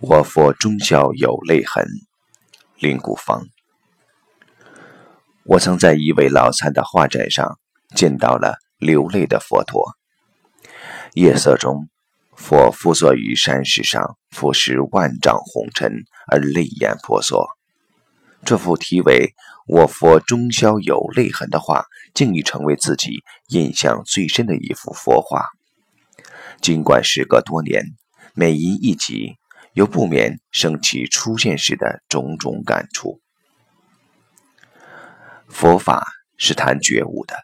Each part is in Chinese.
我佛终宵有泪痕，林谷芳。我曾在一位老参的画展上见到了流泪的佛陀。夜色中，佛伏坐于山石上，俯视万丈红尘而泪眼婆娑。这幅题为“我佛终宵有泪痕”的画，竟已成为自己印象最深的一幅佛画。尽管时隔多年，每吟一集。又不免升起出现时的种种感触。佛法是谈觉悟的，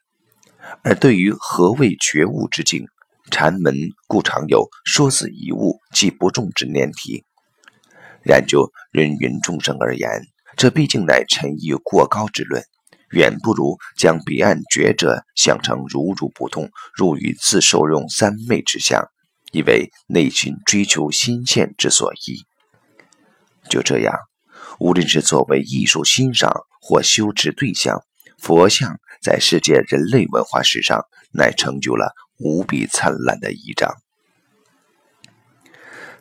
而对于何谓觉悟之境，禅门故常有“说死一物，即不中”之念题。然就人云众生而言，这毕竟乃陈意过高之论，远不如将彼岸觉者想成如如不动，入于自受用三昧之相。以为内心追求新鲜之所依。就这样，无论是作为艺术欣赏或修持对象，佛像在世界人类文化史上乃成就了无比灿烂的一章。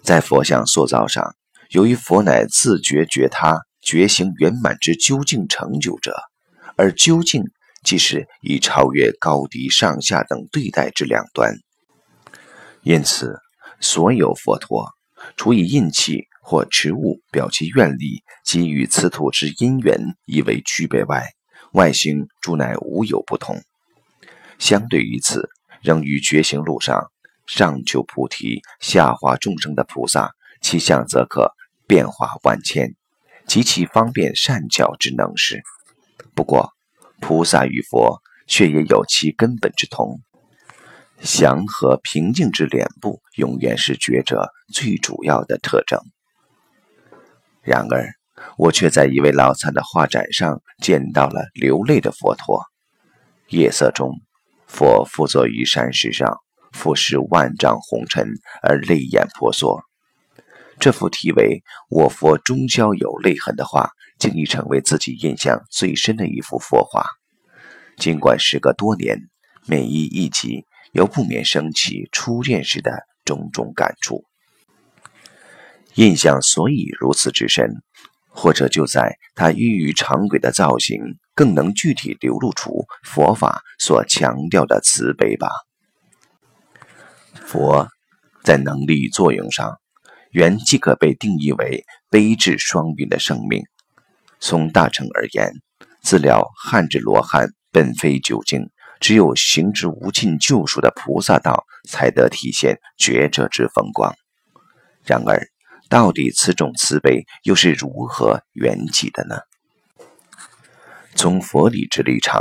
在佛像塑造上，由于佛乃自觉觉他、觉醒圆满之究竟成就者，而究竟即是已超越高低上下等对待之两端。因此，所有佛陀，除以印器或持物表其愿力及与此土之因缘以为区别外，外形诸乃无有不同。相对于此，仍于觉行路上上求菩提、下化众生的菩萨，其相则可变化万千，极其方便善巧之能事。不过，菩萨与佛却也有其根本之同。祥和平静之脸部，永远是觉者最主要的特征。然而，我却在一位老参的画展上见到了流泪的佛陀。夜色中，佛伏坐于山石上，俯视万丈红尘而泪眼婆娑。这幅题为“我佛终宵有泪痕”的画，竟已成为自己印象最深的一幅佛画。尽管时隔多年，每一一集。又不免升起初见时的种种感触。印象所以如此之深，或者就在他异于常轨的造型，更能具体流露出佛法所强调的慈悲吧。佛在能力作用上，原即可被定义为悲智双运的生命。从大乘而言，自了汉之罗汉本非究竟。只有行之无尽救赎的菩萨道，才得体现觉者之风光。然而，到底此种慈悲又是如何缘起的呢？从佛理之立场，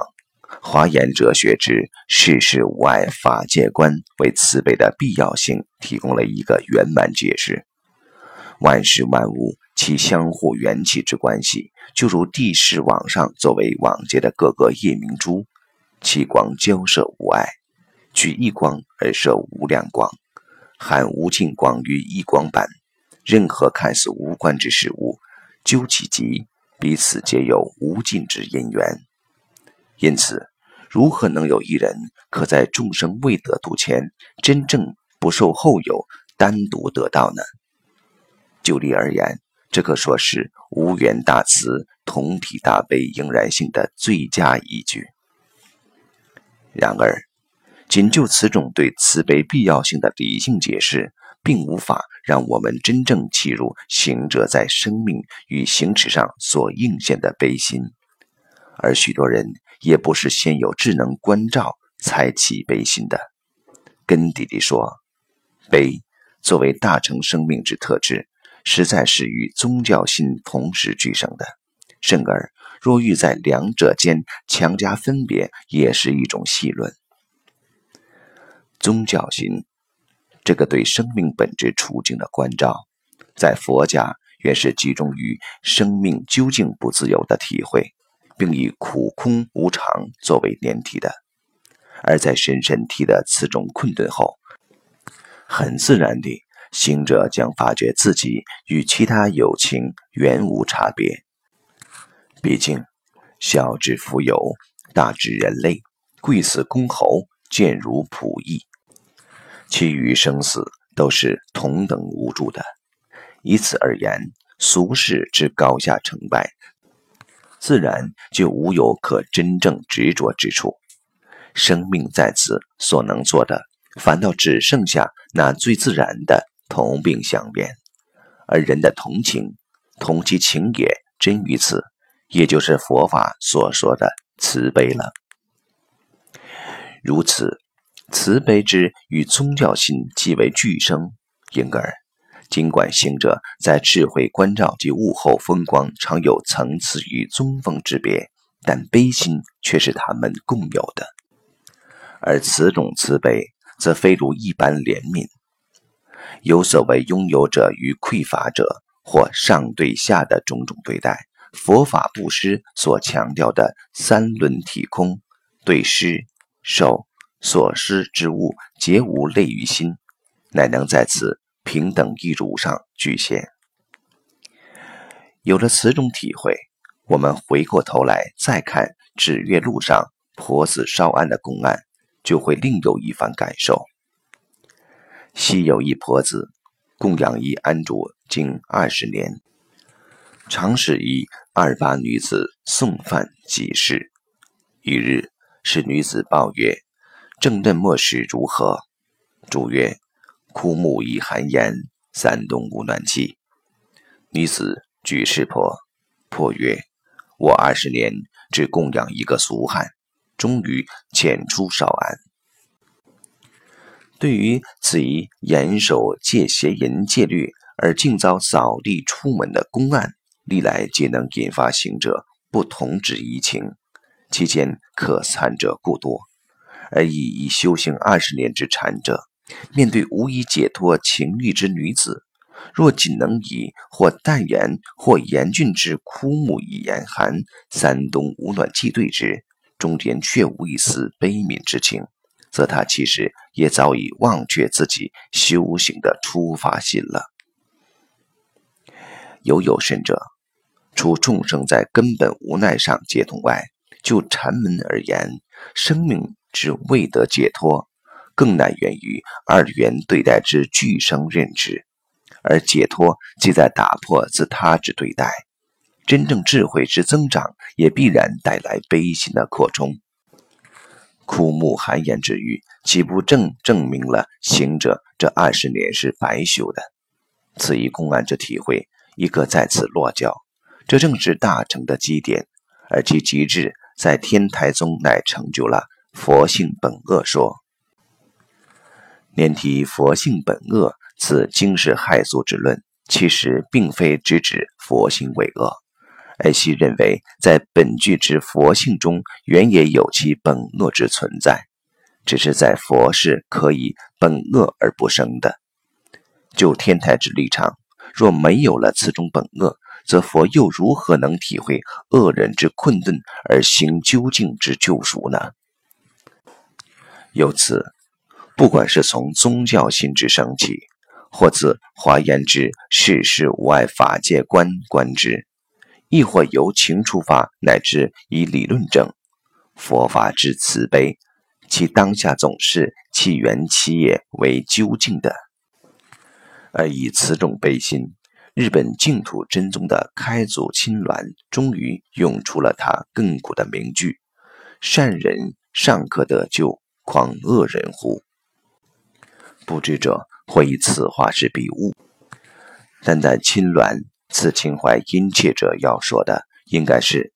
华严哲学之世事无碍法界观为慈悲的必要性提供了一个圆满解释。万事万物其相互缘起之关系，就如地势网上作为网结的各个夜明珠。其光交射无碍，举一光而摄无量光，含无尽光于一光板。任何看似无关之事物，究其极，彼此皆有无尽之因缘。因此，如何能有一人可在众生未得度前，真正不受后有，单独得到呢？就例而言，这可说是无缘大慈、同体大悲应然性的最佳依据。然而，仅就此种对慈悲必要性的理性解释，并无法让我们真正契入行者在生命与行持上所映现的悲心。而许多人也不是先有智能关照才起悲心的。根底地说，悲作为大乘生命之特质，实在是与宗教心同时俱生的。甚而。若欲在两者间强加分别，也是一种戏论。宗教心，这个对生命本质处境的关照，在佛家原是集中于生命究竟不自由的体会，并以苦空无常作为连体的。而在深深体的此种困顿后，很自然地，行者将发觉自己与其他有情原无差别。毕竟，小至蜉蝣，大至人类，贵似公侯，贱如仆役，其余生死都是同等无助的。以此而言，俗世之高下成败，自然就无有可真正执着之处。生命在此所能做的，反倒只剩下那最自然的同病相怜，而人的同情，同其情也真于此，也就是佛法所说的慈悲了。如此，慈悲之与宗教心即为俱生，因而，尽管行者在智慧关照及悟后风光常有层次与宗风之别，但悲心却是他们共有的。而此种慈悲，则非如一般怜悯。有所谓拥有者与匮乏者，或上对下的种种对待。佛法布施所强调的三轮体空，对施。受所施之物，皆无类于心，乃能在此平等一如上具现。有了此种体会，我们回过头来再看指月路上婆子烧案的公案，就会另有一番感受。昔有一婆子，供养一安主经二十年，常使一二八女子送饭济世。一日。是女子报曰：“正任末时如何？”主曰：“枯木已寒烟，三冬无暖气。”女子举世婆，婆曰：“我二十年只供养一个俗汉，终于遣出少安。”对于此一严守戒邪淫戒律而竟遭扫地出门的公案，历来皆能引发行者不同之疑情。其间可参者故多，而已已修行二十年之禅者，面对无以解脱情欲之女子，若仅能以或淡言或严峻之枯木以严寒，三冬无暖气对之，中间却无一丝悲悯之情，则他其实也早已忘却自己修行的出发心了。有有甚者，除众生在根本无奈上解脱外，就禅门而言，生命之未得解脱，更乃源于二元对待之俱生认知，而解脱即在打破自他之对待。真正智慧之增长，也必然带来悲心的扩充。枯木寒烟之语，岂不正证明了行者这二十年是白修的？此一公案之体会，一个在此落脚。这正是大成的基点，而其极致。在天台宗乃成就了佛性本恶说。念提佛性本恶，此惊世骇俗之论，其实并非直指佛性为恶，而系认为在本具之佛性中，原也有其本恶之存在，只是在佛是可以本恶而不生的。就天台之立场，若没有了此种本恶，则佛又如何能体会恶人之困顿而行究竟之救赎呢？由此，不管是从宗教心之升起，或自华严之世事无碍法界观观之，亦或由情出发，乃至以理论证佛法之慈悲，其当下总是其缘其业为究竟的，而以此种悲心。日本净土真宗的开祖亲鸾终于用出了他亘古的名句：“善人尚可得救，况恶人乎？”不知者会以此话是比悟，但在亲鸾此情怀殷切者要说的，应该是：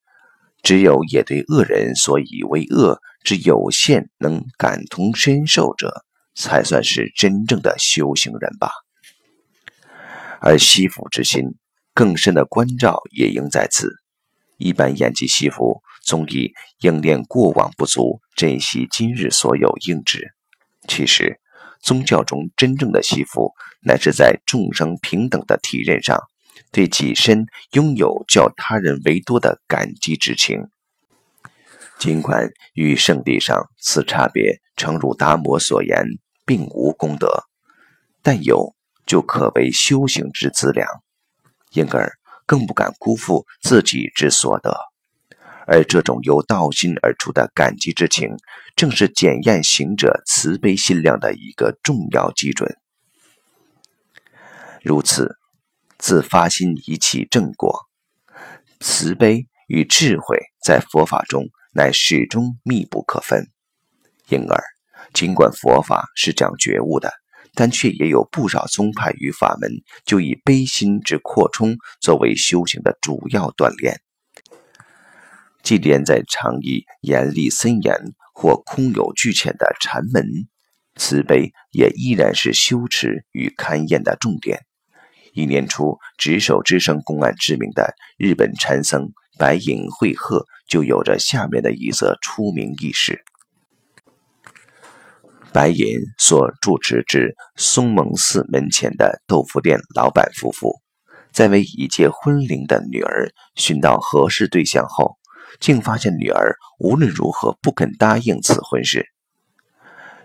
只有也对恶人所以为恶之有限能感同身受者，才算是真正的修行人吧。而惜福之心，更深的关照也应在此。一般言及惜福，总以应念过往不足，珍惜今日所有应之。其实，宗教中真正的惜福，乃是在众生平等的体认上，对己身拥有较他人为多的感激之情。尽管与圣地上此差别，诚如达摩所言，并无功德，但有。就可为修行之资粮，因而更不敢辜负自己之所得。而这种由道心而出的感激之情，正是检验行者慈悲心量的一个重要基准。如此，自发心以起正果。慈悲与智慧在佛法中乃始终密不可分。因而，尽管佛法是讲觉悟的，但却也有不少宗派与法门就以悲心之扩充作为修行的主要锻炼。即便在常以严厉森严或空有巨浅的禅门，慈悲也依然是修持与勘验的重点。一年初，执守之声公案知名的日本禅僧白隐惠鹤，就有着下面的一则出名轶事。白隐所住持之松蒙寺门前的豆腐店老板夫妇，在为已届婚龄的女儿寻到合适对象后，竟发现女儿无论如何不肯答应此婚事。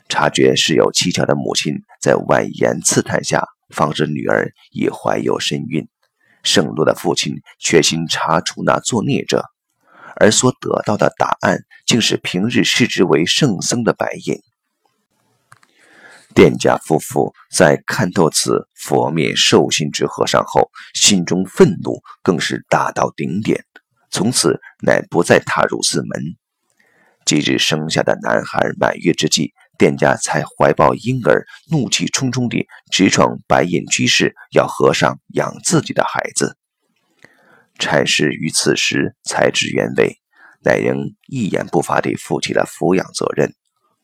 察觉事有蹊跷的母亲，在婉言刺探下。方知女儿已怀有身孕，圣路的父亲决心查处那作孽者，而所得到的答案竟是平日视之为圣僧的白隐。店家夫妇在看透此佛面受信之和尚后，心中愤怒更是达到顶点，从此乃不再踏入寺门。即日生下的男孩满月之际。店家才怀抱婴儿，怒气冲冲地直闯白隐居室，要和尚养自己的孩子。禅师于此时才知原委，乃仍一言不发地负起了抚养责任，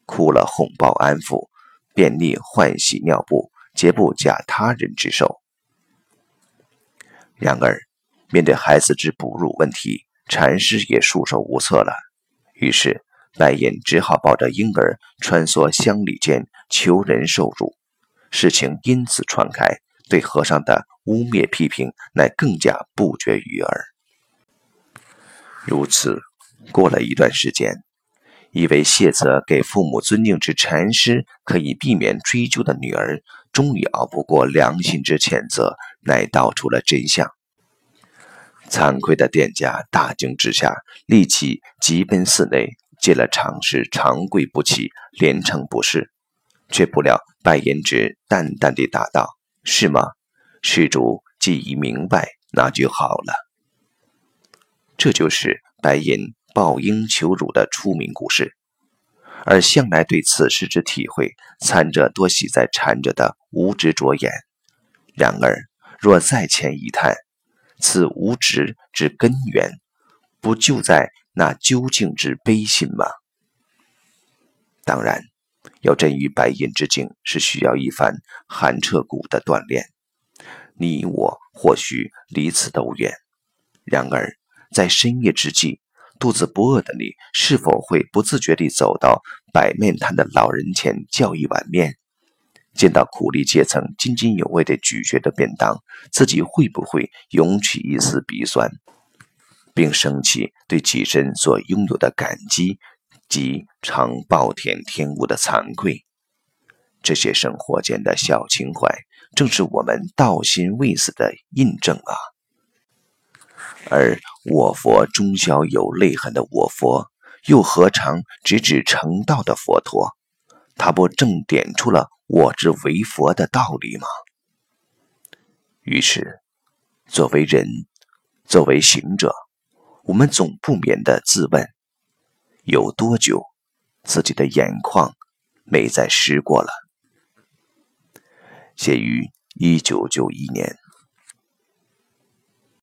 哭了哄抱安抚，便利换洗尿布，皆不假他人之手。然而，面对孩子之哺乳问题，禅师也束手无策了。于是。白隐只好抱着婴儿穿梭乡里间求人受辱，事情因此传开，对和尚的污蔑批评乃更加不绝于耳。如此，过了一段时间，以为谢责给父母尊敬之禅师可以避免追究的女儿，终于熬不过良心之谴责，乃道出了真相。惭愧的店家大惊之下，立即急奔寺内。借了常师长跪不起，连称不是，却不料白颜之淡淡地答道：“是吗？施主既已明白，那就好了。”这就是白银抱婴求乳的出名故事。而向来对此事之体会，参者多喜在禅者的无知着眼。然而，若再前一探，此无知之根源，不就在？那究竟之悲心吗？当然，要臻于白银之境，是需要一番寒彻骨的锻炼。你我或许离此都远，然而在深夜之际，肚子不饿的你，是否会不自觉地走到摆面摊的老人前叫一碗面？见到苦力阶层津津有味地咀嚼着便当，自己会不会涌起一丝鼻酸？并升起对己身所拥有的感激及常暴殄天物的惭愧，这些生活间的小情怀，正是我们道心未死的印证啊！而我佛终宵有泪痕的我佛，又何尝直指成道的佛陀？他不正点出了我之为佛的道理吗？于是，作为人，作为行者。我们总不免的自问：有多久，自己的眼眶没再湿过了？写于一九九一年。